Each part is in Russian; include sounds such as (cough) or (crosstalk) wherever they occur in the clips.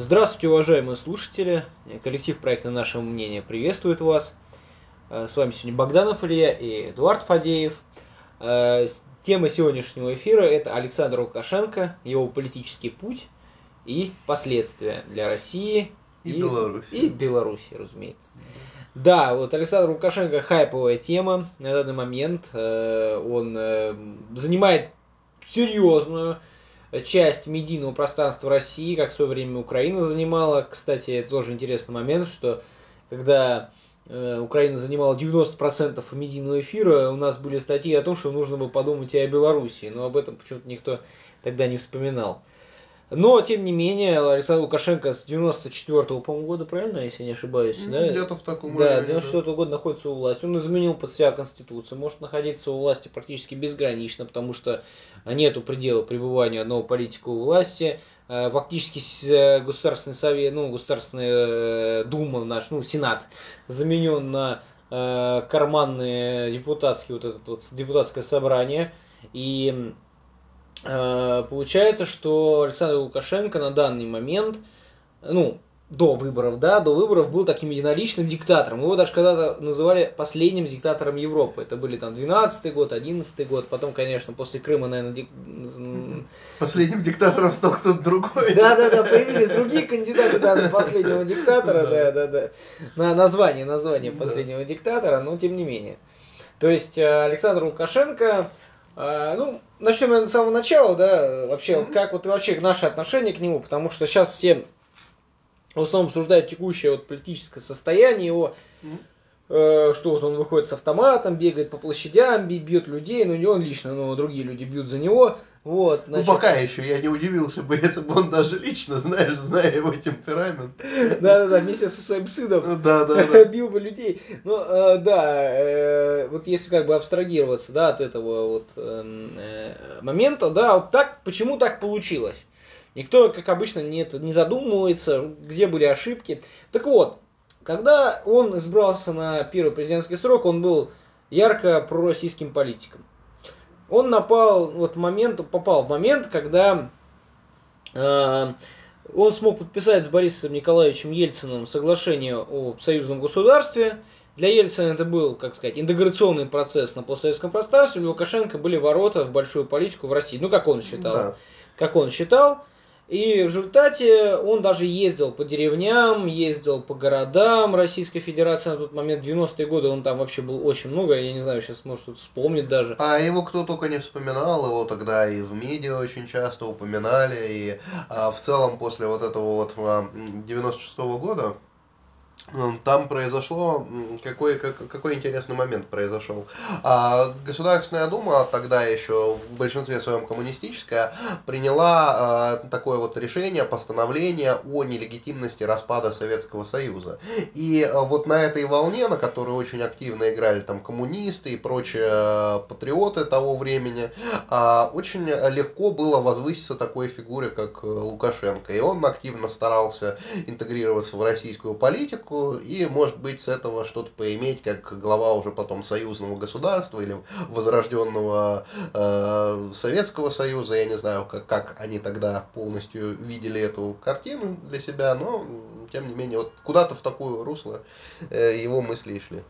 Здравствуйте, уважаемые слушатели. Коллектив проекта «Наше мнение» приветствует вас. Э, С вами сегодня Богданов Илья и Эдуард Фадеев. Э, Тема сегодняшнего эфира – это Александр Лукашенко, его политический путь и последствия для России И Беларуси. и Беларуси, разумеется. Да, вот Александр Лукашенко хайповая тема на данный момент. Э, Он занимает серьезную часть медийного пространства России, как в свое время Украина занимала. Кстати, это тоже интересный момент, что когда э, Украина занимала 90% медийного эфира, у нас были статьи о том, что нужно бы подумать и о Белоруссии, но об этом почему-то никто тогда не вспоминал. Но, тем не менее, Александр Лукашенко с 94 по-моему, года, правильно, если я не ошибаюсь, Ну, да? Где-то в таком Да, районе, 94 года находится у власти. Он изменил под себя Конституцию, может находиться у власти практически безгранично, потому что нету предела пребывания одного политика у власти. Э, Фактически э, Государственный совет, ну, Государственная э, Дума наш, ну, Сенат, заменен на карманные депутатские, вот это вот депутатское собрание. И получается, что Александр Лукашенко на данный момент, ну, до выборов, да, до выборов был таким единоличным диктатором. Его даже когда-то называли последним диктатором Европы. Это были там 12 год, 11 год, потом, конечно, после Крыма, наверное, дик- Последним диктатором стал кто-то другой. да, да, да, появились другие кандидаты да, на последнего диктатора, да, да, да. На название, название последнего диктатора, но тем не менее. То есть э, Александр Лукашенко, э, ну, начнем наверное, с самого начала, да, вообще, Мгм. как вот вообще наше отношение к нему, потому что сейчас все в основном обсуждают текущее вот политическое состояние его, Мгм. э, что вот он выходит с автоматом, бегает по площадям, бьет людей, ну не он лично, но другие люди бьют за него, вот. Ну, пока еще я не удивился бы, (laughs) если бы он даже лично, знаешь, зная его темперамент. Да-да-да, вместе со своим сыном Ну, Да, да, да. (laughs) бил бы людей. Ну, э, да, э, вот если как бы абстрагироваться, да, от этого вот эм, э, момента, да, вот так, почему так получилось? Никто, как обычно, не, не задумывается, где были ошибки. Так вот, когда он избрался на первый президентский срок, он был ярко пророссийским политиком. Он напал, вот момент, попал в момент, когда э, он смог подписать с Борисом Николаевичем Ельциным соглашение о союзном государстве. Для Ельцина это был, как сказать, интеграционный процесс на постсоветском пространстве. Для Лукашенко были ворота в большую политику в России. Ну, как он считал. Да. Как он считал. И в результате он даже ездил по деревням, ездил по городам Российской Федерации на тот момент. В 90-е годы он там вообще был очень много. Я не знаю, сейчас может кто-то вспомнит даже. А его кто только не вспоминал, его тогда и в медиа очень часто упоминали, и а, в целом после вот этого вот а, м, 96-го года м, там произошло, какой, как- какой интересный момент произошел. А, Государственная Дума, тогда еще в большинстве своем коммунистическая, приняла а, такое вот решение, постановление о нелегитимности распада Советского Союза. И а, вот на этой волне, на которой очень активно играли там коммунисты и прочие патриоты того времени, очень легко было возвыситься такой фигуре, как э, Лукашенко. И он активно старался интегрироваться в российскую политику и, может быть, с этого что-то поиметь, как глава уже потом союзного государства или возрожденного э, Советского Союза. Я не знаю, как, как они тогда полностью видели эту картину для себя, но, тем не менее, вот куда-то в такое русло э, его мысли и шли.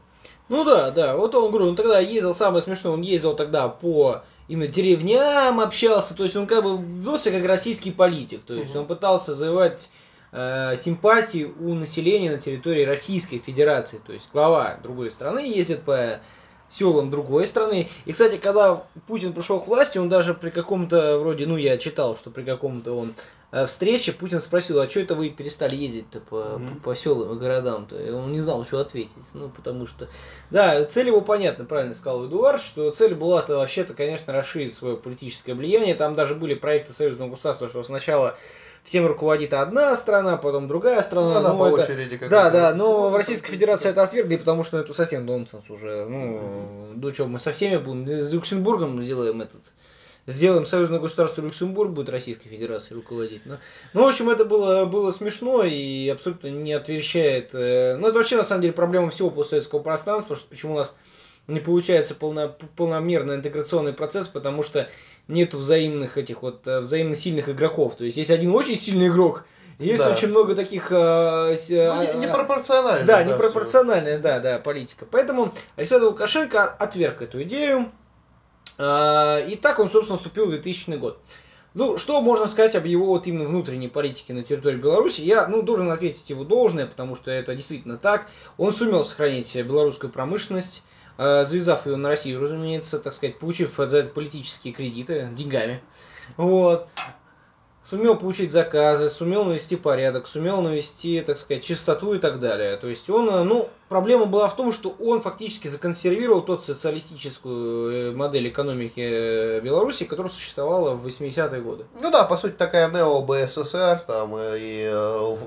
Ну да, да. Вот он, говорю, он тогда ездил, самое смешное, он ездил тогда по именно деревням общался, то есть он как бы велся как российский политик, то есть Мгм. он пытался завоевать симпатии у населения на территории Российской Федерации, то есть глава другой страны ездит по селам другой страны. И, кстати, когда Путин пришел к власти, он даже при каком-то, вроде, ну, я читал, что при каком-то он э, встрече Путин спросил, а что это вы перестали ездить-то по, Мгм. по, по селам и городам-то? И он не знал, что ответить, ну, потому что да, цель его понятна, правильно сказал Эдуард, что цель была-то вообще-то, конечно, расширить свое политическое влияние. Там даже были проекты союзного государства, что сначала всем руководит одна страна, потом другая страна. Ну, да, ну, по это- очереди. как Да, да, но в Российской. Федерации это отвергли, потому что это совсем нонсенс уже. Ну, ну что, мы со всеми будем, с Люксембургом сделаем этот, сделаем союзное государство Люксембург будет Российской Федерацией руководить. Ну, ну, в общем, это было, было смешно и абсолютно не отвечает. э, Ну, это вообще, на самом деле, проблема всего постсоветского пространства, что почему у нас не получается полно, полномерный интеграционный процесс, потому что нет взаимных этих вот э, взаимно сильных игроков. То есть есть один очень сильный игрок, есть да. очень много таких... Э, ну, непропорциональная. Да, да непропорциональная, да, да, политика. Поэтому Александр Лукашенко отверг эту идею. Э, и так он, собственно, вступил в 2000 год. Ну, что можно сказать об его вот именно внутренней политике на территории Беларуси? Я, ну, должен ответить его должное, потому что это действительно так. Он сумел сохранить белорусскую промышленность, э, завязав ее на Россию, разумеется, так сказать, получив за это политические кредиты деньгами. Вот сумел получить заказы, сумел навести порядок, сумел навести, так сказать, чистоту и так далее. То есть он, ну, проблема была в том, что он фактически законсервировал тот социалистическую э, модель экономики э, Беларуси, которая существовала в 80-е годы. Ну да, по сути, такая нео-БССР, там, и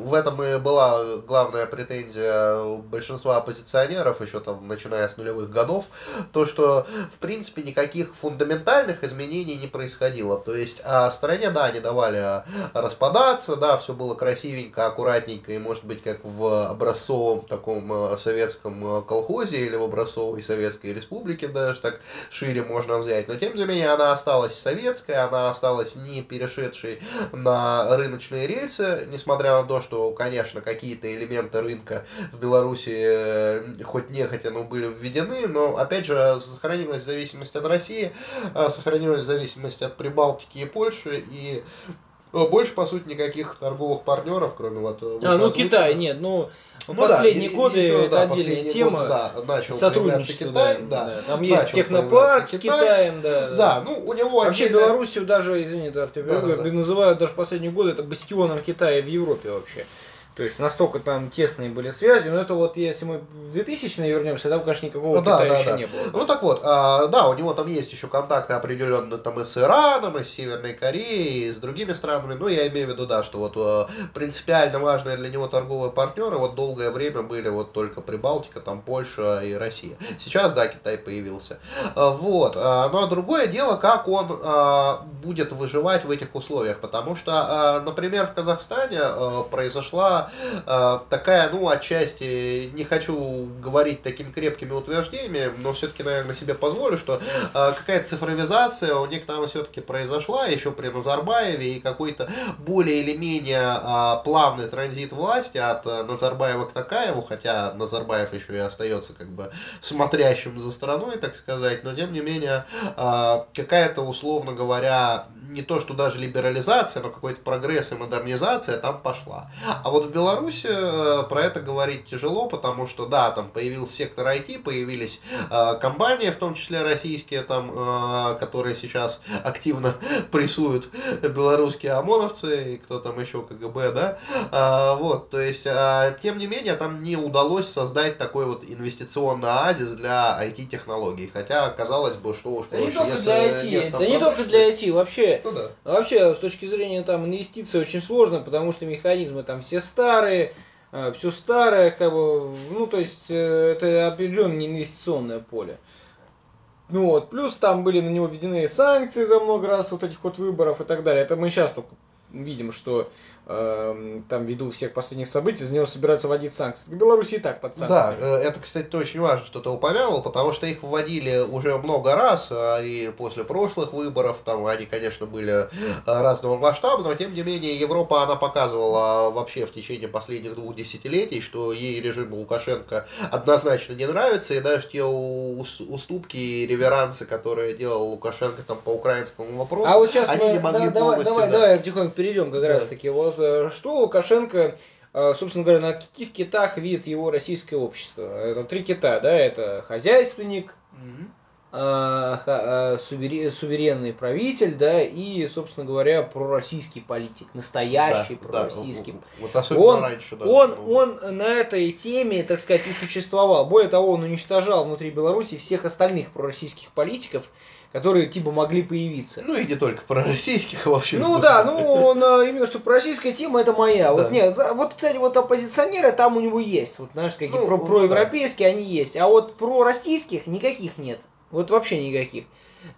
в этом и была главная претензия большинства оппозиционеров, еще там, начиная с нулевых годов, то, что, в принципе, никаких фундаментальных изменений не происходило. То есть, а стране, да, они давали распадаться, да, все было красивенько, аккуратненько, и может быть как в образцовом таком э, советском э, колхозе или в образцовой советской республике даже так шире можно взять, но тем не менее она осталась советской, она осталась не перешедшей на рыночные рельсы, несмотря на то, что, конечно, какие-то элементы рынка в Беларуси э, хоть нехотя, но были введены, но, опять же, сохранилась зависимость от России, сохранилась зависимость от Прибалтики и Польши, и ну, больше, по сути, никаких торговых партнеров, кроме вот... Э, а, ну Китай, нет, ну, ну последние да, годы еще, это да, отдельная тема. Годы, да, начал сотрудничество, Китай, да, да. Там есть технопарк с Китаем, да. Да, ну у него Вообще отдельно... Белоруссию даже, извини, да, да, да, да. называют даже последние годы это бастионом Китая в Европе вообще. То есть настолько там тесные были связи, но это вот если мы в 2000 вернемся, там, конечно, никакого ну, Китая да, еще да. не было. Ну так вот, а, да, у него там есть еще контакты определенные там и с Ираном, и с Северной Кореей, и с другими странами. Ну, я имею в виду, да, что вот а, принципиально важные для него торговые партнеры вот долгое время были вот только Прибалтика, там Польша и Россия. Сейчас, да, Китай появился. А, вот. А, ну а другое дело, как он будет выживать в этих условиях, потому что, например, в Казахстане а, э, такая, ну, отчасти, не хочу говорить такими крепкими утверждениями, но все-таки, наверное, себе позволю, что э, какая-то цифровизация у них там все-таки произошла еще при Назарбаеве, и какой-то более или менее э, плавный транзит власти от э, Назарбаева к Такаеву, хотя Назарбаев еще и остается как бы смотрящим за страной, так сказать, но тем не менее какая-то, условно говоря, не то, что даже либерализация, но какой-то прогресс и модернизация там пошла. А вот Беларуси э, про это говорить тяжело, потому что, да, там появился сектор IT, появились э, компании, в том числе российские, там, э, которые сейчас активно (laughs) прессуют белорусские ОМОНовцы и кто там еще, КГБ, да, а, вот, то есть, а, тем не менее, там не удалось создать такой вот инвестиционный оазис для IT-технологий, хотя казалось бы, что уж да не только для IT, нет, да не только для IT, вообще, ну, да. вообще, с точки зрения там инвестиций очень сложно, потому что механизмы там все старые, э, все старое, как бы, ну, то есть, э, это определенное инвестиционное поле. Ну вот, плюс там были на него введены санкции за много раз вот этих вот выборов и так далее. Это мы сейчас только видим, что там ввиду всех последних событий, за него собираются вводить санкции. В Беларуси и так под санкциями. Да, э, это, кстати, очень важно, что ты упомянул, потому что их вводили уже много раз, а и после прошлых выборов, там они, конечно, были э, разного масштаба, но тем не менее Европа, она показывала вообще в течение последних двух десятилетий, что ей режим Лукашенко однозначно не нравится, и даже те уступки и реверансы, которые делал Лукашенко там по украинскому вопросу, а вот сейчас они мы, не могли да, полностью... Давай, да. давай потихоньку перейдем как да. раз таки. Вот что Лукашенко, э, собственно говоря, на каких китах видит его российское общество? Это три кита, да, это хозяйственник, mm-hmm. суверенный правитель, да, и, собственно говоря, пророссийский политик, настоящий да, пророссийский. Да, вот особенно он, раньше, да. Он, он на этой теме, так сказать, и существовал. Более того, он уничтожал внутри Беларуси всех остальных пророссийских политиков, которые типа могли появиться. Ну и не только про российских вообще. Ну да, ну он, а, именно что про российская тема это моя. Да. Вот нет, вот кстати вот оппозиционеры там у него есть, вот знаешь какие ну, про ну, проевропейские да. они есть, а вот про российских никаких нет, вот вообще никаких.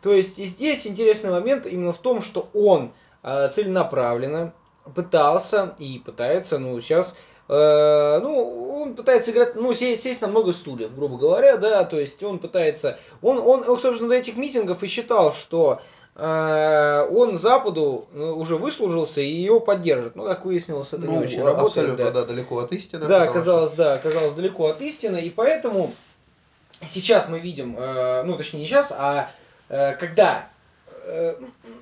То есть здесь интересный момент именно в том, что он э, целенаправленно пытался и пытается, ну сейчас Э, ну, он пытается играть, ну, сесть, сесть на много стульев, грубо говоря, да, то есть он пытается, он, он, собственно, до этих митингов и считал, что э, он Западу ну, уже выслужился и его поддержит. Ну, как выяснилось, это ну, не очень работает. Абсолютно, да. да, далеко от истины. Да, оказалось, что... да, оказалось далеко от истины, и поэтому сейчас мы видим, э, ну, точнее, не сейчас, а э, когда... Э,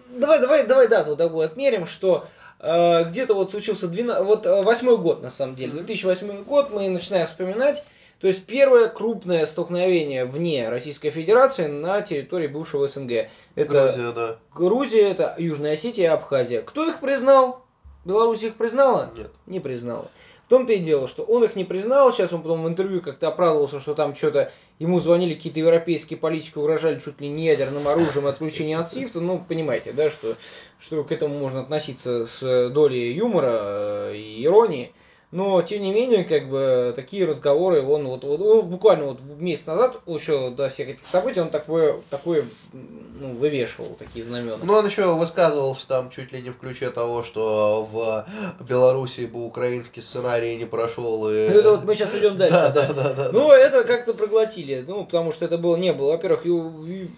давай, давай, давай дату такую отмерим, что э, где-то вот случился 12, вот э, восьмой год, на самом деле, 2008 год, мы начинаем вспоминать, то есть первое крупное столкновение вне Российской Федерации на территории бывшего СНГ. Это Грузия, да. Грузия, это Южная Осетия и Абхазия. Кто их признал? Беларусь их признала? Нет. Не признала том-то и дело, что он их не признал, сейчас он потом в интервью как-то оправдывался, что там что-то ему звонили какие-то европейские политики, угрожали чуть ли не ядерным оружием отключения от СИФТа, ну, понимаете, да, что, что к этому можно относиться с долей юмора э, и иронии. Но, тем не менее, как бы, такие разговоры, он вот, вот он буквально вот месяц назад, еще до всех этих событий, он такое, такое ну, вывешивал, такие знамена. Ну, он еще высказывался там чуть ли не в ключе того, что в Белоруссии бы украинский сценарий не прошел. И... Ну, это вот мы сейчас идем дальше. Да, да, да. да, ну, это как-то проглотили, ну, потому что это было, не было. Во-первых,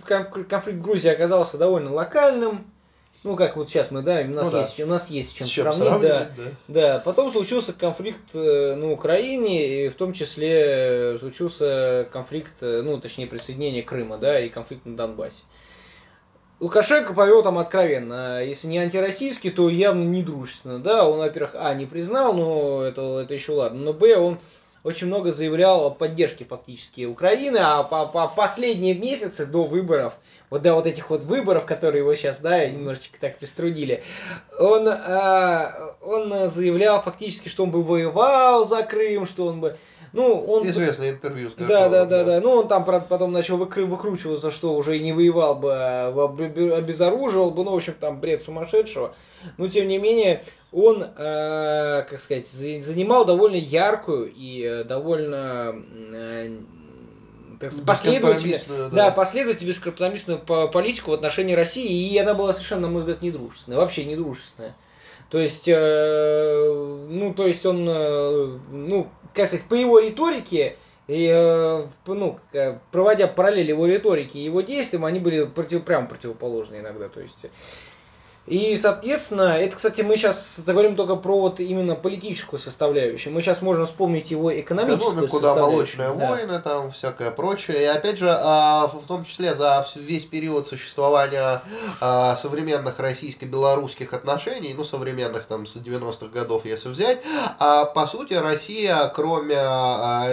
конфликт в Грузии оказался довольно локальным, ну, как вот сейчас мы, да, у нас, ну, есть, да. у нас есть чем, чем сравнить, да, да. да. Потом случился конфликт э, на Украине, и в том числе случился конфликт, э, ну, точнее, присоединение Крыма, да, и конфликт на Донбассе. Лукашенко повел там откровенно, если не антироссийский, то явно не дружественно, да, он, во-первых, а, не признал, но это, это еще ладно, но, б, он очень много заявлял о поддержке фактически Украины, а по, по последние месяцы до выборов, вот до вот этих вот выборов, которые его сейчас, да, немножечко так приструдили, он, э, он заявлял фактически, что он бы воевал за Крым, что он бы ну, он... Известное интервью с Горковым, да, да, да, да. Ну, он там потом начал выкры... выкручиваться, что уже и не воевал бы, а обезоруживал бы, ну, в общем, там бред сумасшедшего. Но, тем не менее, он, э, как сказать, занимал довольно яркую и э, довольно э, последовательную, да. да, последовательную бескомпромиссную политику в отношении России, и она была совершенно, на мой взгляд, недружественная, вообще недружественная. То есть, э, ну, то есть он, э, ну, как сказать, по его риторике, и, э, ну, проводя параллель его риторики и его действиям, они были против, прямо противоположны иногда. То есть, и, соответственно, это, кстати, мы сейчас говорим только про вот именно политическую составляющую. Мы сейчас можем вспомнить его экономическую Экономику, да, молочные да. войны, там всякое прочее. И опять же, а, в том числе за весь период существования а, современных российско-белорусских отношений, ну, современных там с 90-х годов, если взять, а, по сути, Россия, кроме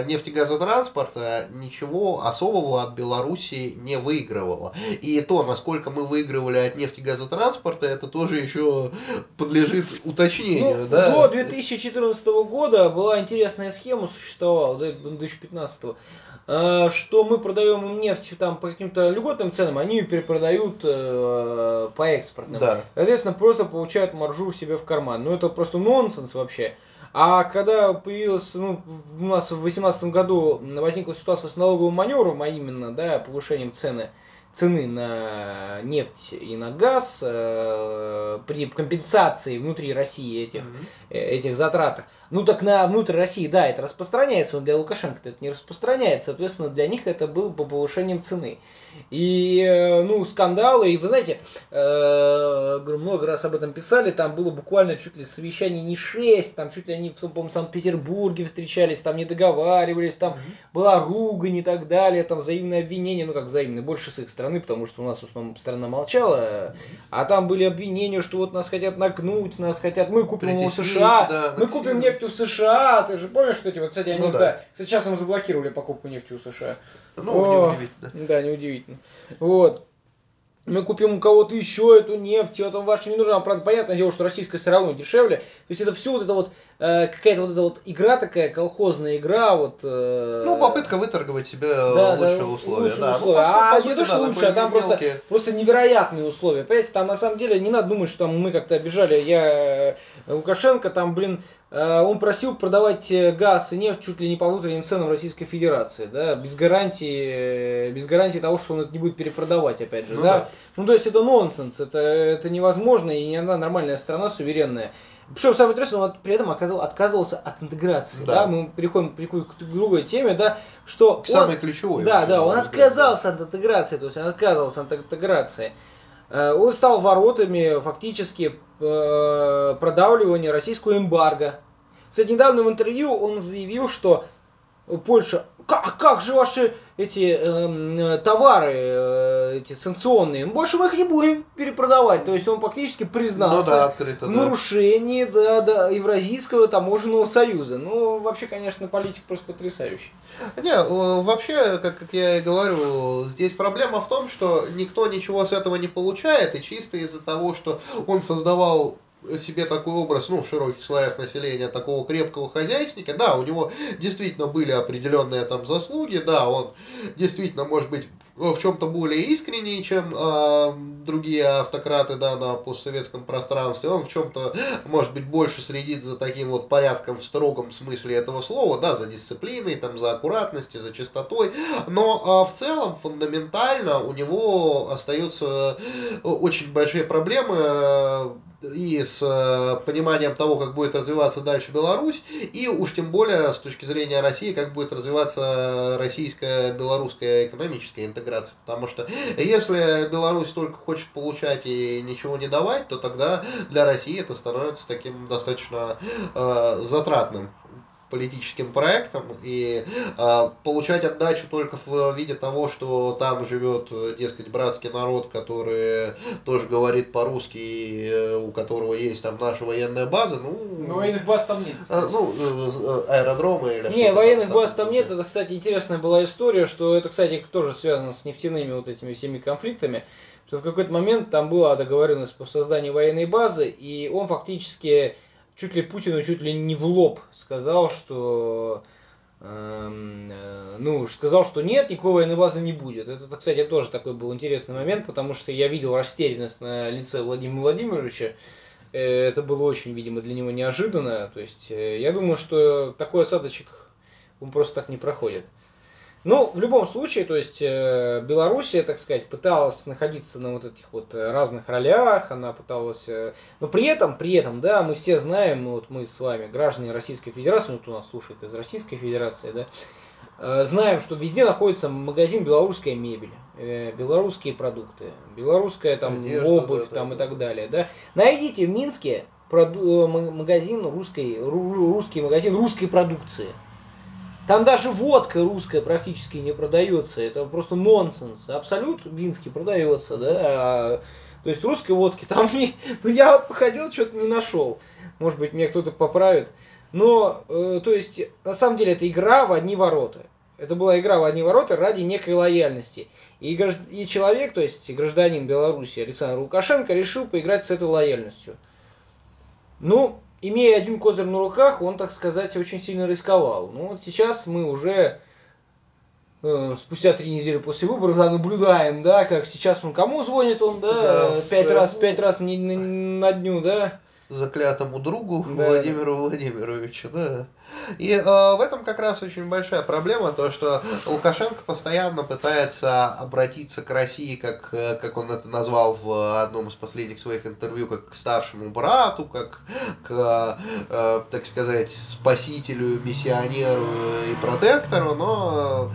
нефтегазотранспорта, ничего особого от Белоруссии не выигрывала. И то, насколько мы выигрывали от нефтегазотранспорта, это тоже еще подлежит уточнению, ну, да? До 2014 года была интересная схема, существовала, до 2015 э, что мы продаем им нефть там по каким-то льготным ценам, они ее перепродают э, по экспортным. Да. Соответственно, просто получают маржу себе в карман. Ну, это просто нонсенс вообще. А когда появилась, ну, у нас в 2018 году возникла ситуация с налоговым маневром, а именно, да, повышением цены, цены на нефть и на газ э, при компенсации внутри России этих, mm-hmm. этих затрат. Ну так на внутрь России, да, это распространяется, но для Лукашенко это не распространяется. Соответственно, для них это было по повышением цены. И, э, ну, скандалы, и вы знаете, много раз об этом писали, там было буквально чуть ли совещание не 6, там чуть ли они, в Санкт-Петербурге встречались, там не договаривались, там mm-hmm. была ругань и так далее, там взаимное обвинение, ну как взаимное, больше с их стороны, потому что у нас в основном страна молчала, а там были обвинения, что вот нас хотят нагнуть, нас хотят, мы купим у США, да, мы купим нефть у США, ты же помнишь, что эти вот, кстати, они, ну, да. да, сейчас мы заблокировали покупку нефти у США. Ну, О, неудивительно. Да, неудивительно. Вот мы купим у кого-то еще эту нефть, вот вам ваша не нужна. Правда, понятное дело, что российская все равно дешевле. То есть это все вот это вот э, какая-то вот эта вот игра такая, колхозная игра, вот. Э, ну, попытка выторговать себе да, лучшие да, условия. Лучшие да. условия. Ну, а не то, что да, лучше, а там просто, просто невероятные условия. Понимаете, там на самом деле не надо думать, что там мы как-то обижали. Я э, Лукашенко, там, блин, он просил продавать э, газ и нефть чуть ли не по внутренним ценам Российской Федерации, да, без гарантии, без гарантии того, что он это не будет перепродавать, опять же, ну, да? да. Ну, то есть это нонсенс, это, это невозможно, и не одна нормальная страна суверенная Причем самое интересное, он при этом отказывался от интеграции. Да. да? Мы переходим, к другой теме, да, что... Самый ключевой. Да, да, он отказался от интеграции, то есть он отказывался от интеграции. Э, он стал воротами фактически э, продавливания российского эмбарго. Кстати, недавно в интервью он заявил, что Польша, как, как же ваши эти э, товары, э, эти санкционные, больше мы их не будем перепродавать. То есть он фактически признался ну, да, открыто, в нарушении да. Да, да, Евразийского таможенного союза. Ну, вообще, конечно, политик просто потрясающий. Не, вообще, как, как я и говорю, здесь проблема в том, что никто ничего с этого не получает, и чисто из-за того, что он создавал себе такой образ, ну, в широких слоях населения, такого крепкого хозяйственника. Да, у него действительно были определенные там заслуги, да, он действительно, может быть, в чем-то более искренний, чем э, другие автократы, да, на постсоветском пространстве. Он в чем-то, может быть, больше следит за таким вот порядком в строгом смысле этого слова, да, за дисциплиной, там, за аккуратностью, за чистотой. Но э, в целом, фундаментально, у него остаются очень большие проблемы и с э, пониманием того, как будет развиваться дальше Беларусь, и уж тем более с точки зрения России, как будет развиваться российская белорусская экономическая интеграция. Потому что если Беларусь только хочет получать и ничего не давать, то тогда для России это становится таким достаточно э, затратным политическим проектом и э, получать отдачу только в виде того, что там живет, дескать, братский народ, который тоже говорит по-русски, э, у которого есть там наша военная база, ну... Но военных баз там нет. Э, ну, э, аэродромы или Не, военных там, баз там нет. Это, кстати, интересная была история, что это, кстати, тоже связано с нефтяными вот этими всеми конфликтами что в какой-то момент там была договоренность по созданию военной базы, и он фактически чуть ли Путину чуть ли не в лоб сказал, что эм, э, ну, сказал, что нет, никакой военной базы не будет. Это, кстати, тоже такой был интересный момент, потому что я видел растерянность на лице Владимира Владимировича. Э, это было очень, видимо, для него неожиданно. То есть, э, я думаю, что такой осадочек он просто так не проходит. Ну, в любом случае, то есть э, Белоруссия, так сказать, пыталась находиться на вот этих вот э, разных ролях, она пыталась, э, но при этом, при этом, да, мы все знаем, вот мы с вами, граждане Российской Федерации, вот у нас слушает из Российской Федерации, да, э, знаем, что везде находится магазин белорусская мебель, э, белорусские продукты, белорусская там Одежда, обувь да, там да, и так далее, да. Найдите в Минске проду- э, магазин русской, русский магазин русской продукции. Там даже водка русская практически не продается. Это просто нонсенс. Абсолют винский продается, да. А, то есть русской водки там не... Ну я походил, что-то не нашел. Может быть, меня кто-то поправит. Но, э, то есть, на самом деле, это игра в одни ворота. Это была игра в одни ворота ради некой лояльности. И, гражд... и человек, то есть гражданин Беларуси Александр Лукашенко, решил поиграть с этой лояльностью. Ну, имея один козырь на руках, он, так сказать, очень сильно рисковал. Ну вот сейчас мы уже э, спустя три недели после выборов да, наблюдаем, да, как сейчас он кому звонит он, да, да пять раз, пять раз на, на, на дню, да заклятому другу да. Владимиру Владимировичу, да. И э, в этом как раз очень большая проблема, то что Лукашенко постоянно пытается обратиться к России, как, э, как он это назвал в одном из последних своих интервью, как к старшему брату, как к, э, так сказать, спасителю, миссионеру и протектору, но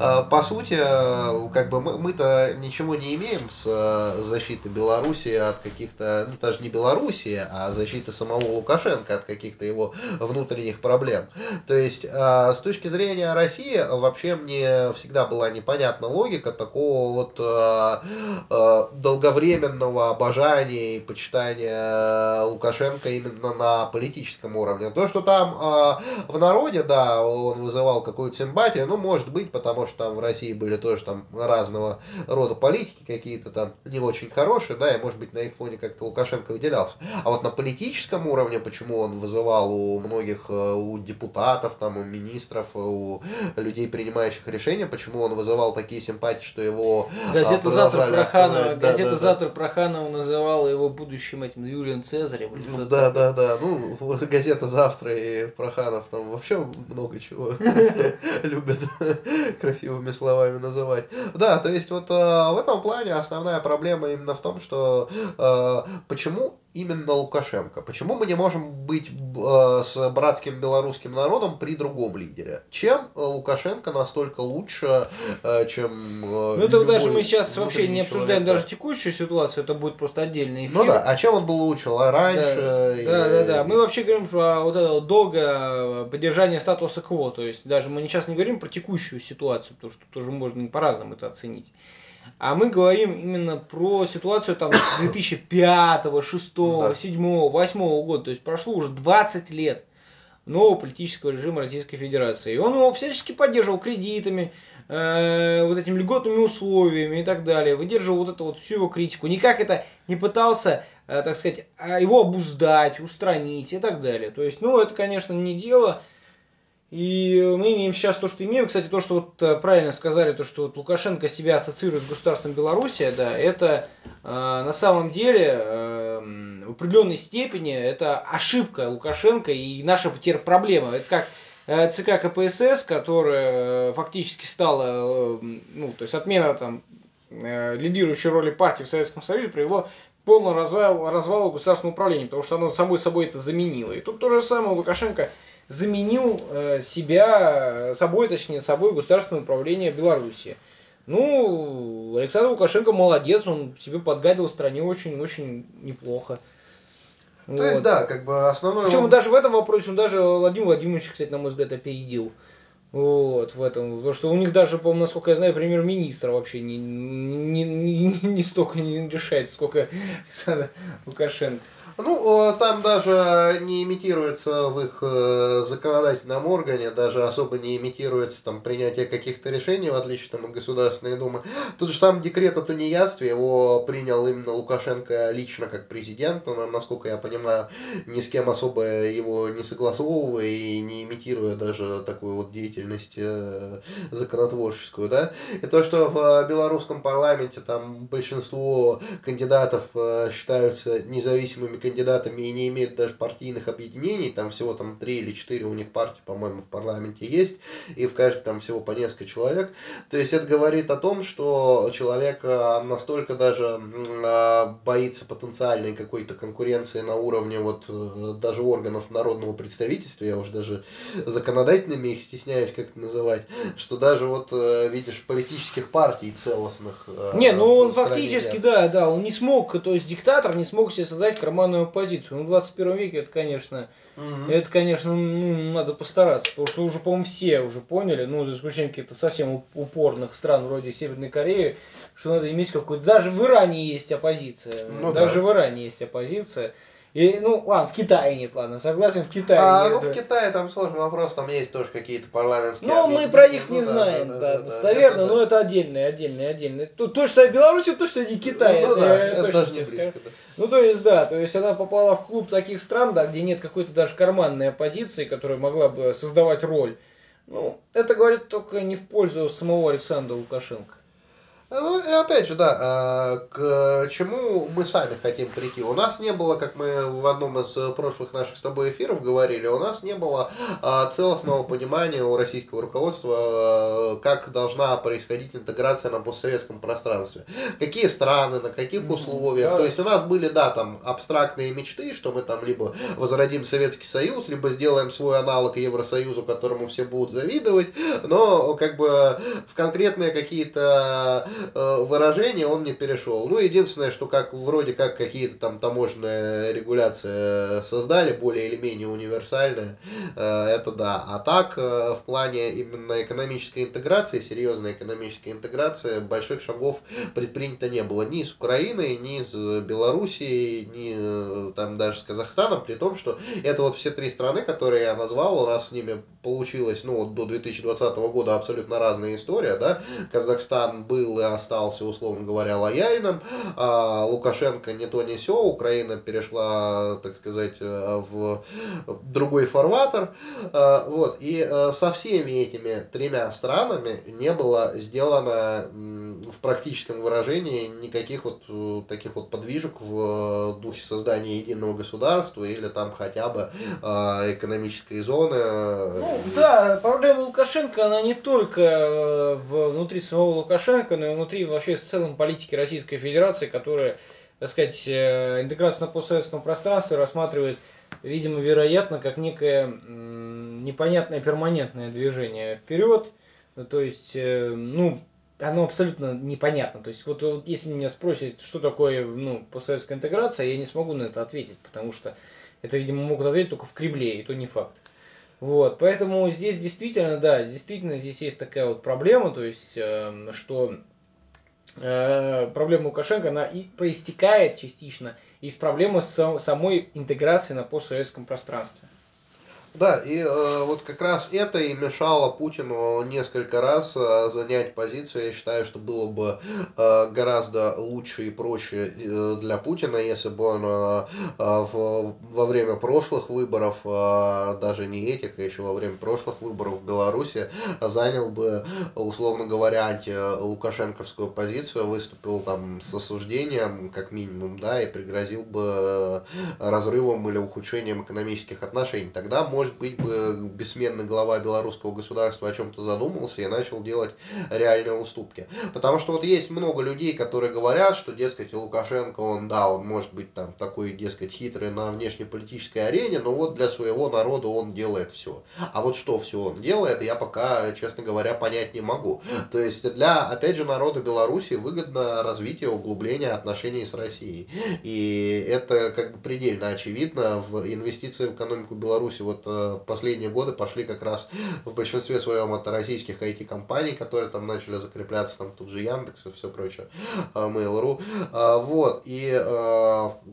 э, по сути, э, как бы мы, мы-то ничего не имеем с э, защиты Беларуси от каких-то, ну даже не Беларуси, а защиты самого Лукашенко от каких-то его внутренних проблем. То есть, а, с точки зрения России, вообще мне всегда была непонятна логика такого вот а, а, долговременного обожания и почитания Лукашенко именно на политическом уровне. То, что там в народе, да, он вызывал какую-то симпатию, ну, может быть, потому что там в России были тоже там разного рода политики какие-то там не очень хорошие, да, и может быть на их фоне как-то Лукашенко выделялся. А вот на политическом уровне, почему он вызывал у многих, э, у депутатов, там, у министров, у людей, принимающих решения, почему он вызывал такие симпатии, что его а, Газета «Завтра Проханова», да, газета да, «Завтра да. Проханова» называла его будущим этим Юлием Цезарем. Ну, да, да, да. Ну, газета «Завтра» и Проханов там вообще много чего (laughs) любят красивыми словами называть. Да, то есть вот э, в этом плане основная проблема именно в том, что э, почему именно Лукашенко? Почему мы не можем быть э, с братским белорусским народом при другом лидере? Чем Лукашенко настолько лучше, э, чем э, Ну, это даже мы сейчас вообще не обсуждаем человек, даже текущую ситуацию, это будет просто отдельный эфир. Ну да, а чем он был лучше а раньше? Да, и... да, да, да. Мы вообще говорим про вот это вот долгое поддержание статуса кво, то есть даже мы сейчас не говорим про текущую ситуацию, потому что тоже можно по-разному это оценить. А мы говорим именно про ситуацию там с 2005, 2006, 2007, 2008 года. То есть прошло уже 20 лет нового политического режима Российской Федерации. И он его всячески поддерживал кредитами, э, вот этими льготными условиями и так далее. Выдерживал вот эту вот всю его критику. Никак это не пытался, э, так сказать, а, его обуздать, устранить и так далее. То есть, ну, это, конечно, не дело и мы имеем сейчас то, что имеем. Кстати, то, что вот э, правильно сказали, то, что вот Лукашенко себя ассоциирует с государством Белоруссия, да, это э, на самом деле э, в определенной степени это ошибка Лукашенко и наша теперь проблема. Это как э, ЦК КПСС, которая э, фактически стала, ну, то есть отмена там лидирующей роли партии в Советском Союзе привело к полному развалу, развалу государственного управления, потому что она самой собой это заменила. И тут то же самое Лукашенко заменил э, себя, собой, точнее, собой государственное управление Беларуси. Ну, Александр Лукашенко молодец, он себе подгадил стране очень-очень неплохо. То вот. есть, да, как бы основное... Причем он... даже в этом вопросе, он даже Владимир Владимирович, кстати, на мой взгляд, опередил. Вот, в этом. Потому что у них даже, по-моему, насколько я знаю, премьер-министр вообще не, не, не, не столько не решает, сколько Александр Лукашенко. Ну, там даже не имитируется в их э, законодательном органе, даже особо не имитируется там принятие каких-то решений, в отличие там, от Государственной Думы. Тот же самый декрет о тунеядстве, его принял именно Лукашенко лично как президент, но, насколько я понимаю, ни с кем особо его не согласовывая и не имитируя даже такую вот деятельность э, законотворческую, да. И то, что в белорусском парламенте там большинство кандидатов э, считаются независимыми кандидатами, кандидатами и не имеют даже партийных объединений, там всего там три или четыре у них партии, по-моему, в парламенте есть, и в каждом там всего по несколько человек. То есть это говорит о том, что человек а, настолько даже а, боится потенциальной какой-то конкуренции на уровне вот э, даже органов народного представительства, я уже даже законодательными их стесняюсь как это называть, что даже вот э, видишь политических партий целостных. Э, не, ну он фактически, да, да, он не смог, то есть диктатор не смог себе создать карманную определенную позицию. Ну, в 21 веке это, конечно, угу. это, конечно, ну, надо постараться, потому что уже, по-моему, все уже поняли, ну, за исключением каких-то совсем упорных стран вроде Северной Кореи, что надо иметь какую-то... Даже в Иране есть оппозиция. Ну, даже да. в Иране есть оппозиция. И, ну, ладно, в Китае нет, ладно, согласен, в Китае а, нет. Ну, в Китае там сложный вопрос, там есть тоже какие-то парламентские... Ну, мы про них не ну, знаем, да, да, да, достоверно, да, но это отдельное, отдельное, отдельное. То, то что Беларусь, то, что не Китай, ну, это, да, это, это даже не близко, да. Ну, то есть, да, то есть она попала в клуб таких стран, да, где нет какой-то даже карманной оппозиции, которая могла бы создавать роль. Ну, это говорит только не в пользу самого Александра Лукашенко. Ну, и опять же, да, а, к чему мы сами хотим прийти. У нас не было, как мы в одном из прошлых наших с тобой эфиров говорили, у нас не было а, целостного понимания у российского руководства, а, как должна происходить интеграция на постсоветском пространстве. Какие страны, на каких условиях. То есть у нас были, да, там абстрактные мечты, что мы там либо возродим Советский Союз, либо сделаем свой аналог Евросоюзу, которому все будут завидовать, но как бы в конкретные какие-то Э, выражение он не перешел. Ну, единственное, что как вроде как какие-то там таможенные регуляции создали, более или менее универсальные, э, это да. А так, э, в плане именно экономической интеграции, серьезной экономической интеграции, больших шагов предпринято не было ни с Украиной, ни с Белоруссией, ни там даже с Казахстаном, при том, что это вот все три страны, которые я назвал, у нас с ними получилось, ну, вот до 2020 года абсолютно разная история, да, Казахстан был остался, условно говоря, лояльным, а Лукашенко не то не все, Украина перешла, так сказать, э, в другой фарватер, э, вот, и э, со всеми этими тремя странами не было сделано в практическом выражении никаких вот таких вот подвижек в духе создания единого государства или там хотя бы экономической зоны. Ну да, проблема Лукашенко, она не только внутри самого Лукашенко, но и внутри вообще в целом политики Российской Федерации, которая так сказать, э, интеграцию на постсоветском пространстве рассматривает, видимо, вероятно, как некое непонятное перманентное движение вперед. То есть, э, ну, оно абсолютно непонятно. То есть, вот, вот если меня спросят, что такое ну, постсоветская интеграция, я не смогу на это ответить, потому что это, видимо, могут ответить только в Кремле, и то не факт. Вот, поэтому здесь действительно, да, действительно здесь есть такая вот проблема, то есть, э, что проблема Лукашенко, она и проистекает частично из проблемы самой интеграции на постсоветском пространстве. Да, и э, вот как раз это и мешало Путину несколько раз э, занять позицию. Я считаю, что было бы э, гораздо лучше и проще э, для Путина, если бы он э, э, в, во время прошлых выборов, э, даже не этих, а еще во время прошлых выборов в Беларуси, занял бы, условно говоря, антилукашенковскую позицию, выступил там с осуждением, как минимум, да, и пригрозил бы э, разрывом или ухудшением экономических отношений. Тогда, может может быть, бы бессменный глава белорусского государства о чем-то задумался и начал делать реальные уступки. Потому что вот есть много людей, которые говорят, что, дескать, Лукашенко, он, да, он может быть там такой, дескать, хитрый на внешнеполитической арене, но вот для своего народа он делает все. А вот что все он делает, я пока, честно говоря, понять не могу. То есть для, опять же, народа Беларуси выгодно развитие, углубление отношений с Россией. И это как бы предельно очевидно в инвестиции в экономику Беларуси. Вот последние годы пошли как раз в большинстве своем от российских IT-компаний, которые там начали закрепляться, там тут же Яндекс и все прочее, э, Mail.ru. Э, вот, и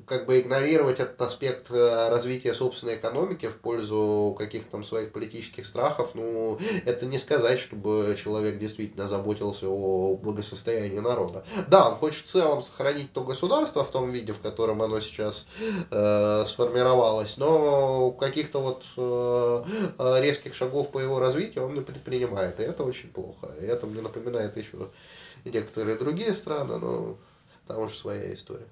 как бы игнорировать этот аспект развития собственной экономики в пользу каких-то там своих политических страхов, ну, это не сказать, чтобы человек действительно заботился о благосостоянии народа. Да, он хочет в целом сохранить то государство в том виде, в котором оно сейчас э, сформировалось, но каких-то вот Э, э, резких шагов по его развитию он не предпринимает. И это очень плохо. И это мне напоминает еще некоторые другие страны, но там уже своя история.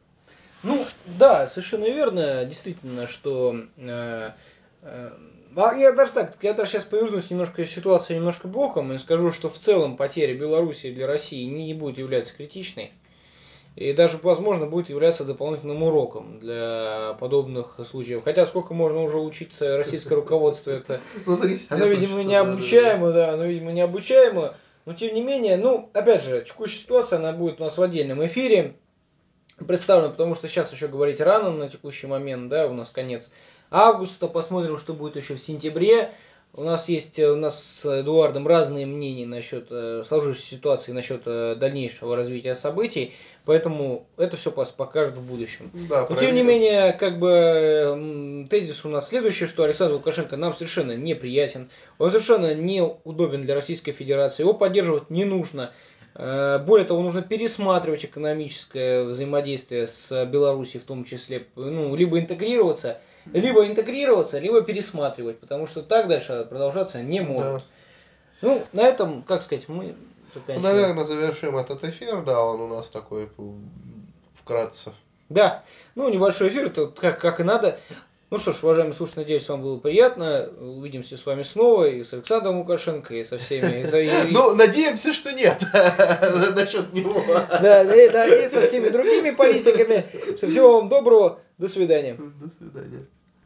Ну, да, совершенно верно, действительно, что э, э, а я даже так, я даже сейчас повернусь немножко ситуацию немножко боком и скажу, что в целом потеря Беларуси для России не будет являться критичной. И даже, возможно, будет являться дополнительным уроком для подобных случаев. Хотя сколько можно уже учиться российское руководство, это ну, оно, видимо, необучаемо, да, оно, видимо, необучаемо. Но тем не менее, ну, опять же, текущая ситуация, она будет у нас в отдельном эфире представлена, потому что сейчас еще говорить рано на текущий момент, да, у нас конец августа, посмотрим, что будет еще в сентябре. У нас есть у нас с Эдуардом разные мнения насчет э, сложившейся ситуации, насчет э, дальнейшего развития событий. Поэтому это все покажет в будущем. Да, Но тем не менее, как бы тезис у нас следующий, что Александр Лукашенко нам совершенно неприятен. Он совершенно неудобен для Российской Федерации. Его поддерживать не нужно. Э, более того, нужно пересматривать экономическое взаимодействие с Беларусью в том числе. Ну, либо интегрироваться, либо интегрироваться, либо пересматривать. Потому что так дальше продолжаться не может. Да. Ну, на этом, как сказать, мы заканчиваем. Наверное, завершим этот эфир, да, он у нас такой вкратце. Да, ну небольшой эфир, это как, как и надо. Ну что ж, уважаемые слушатели, надеюсь, вам было приятно. Увидимся с вами снова и с Александром Лукашенко, и со всеми. (laughs) Ну, надеемся, что нет. (laughs) Насчет него. Да, и со всеми другими политиками. Всего вам доброго. До свидания. До свидания.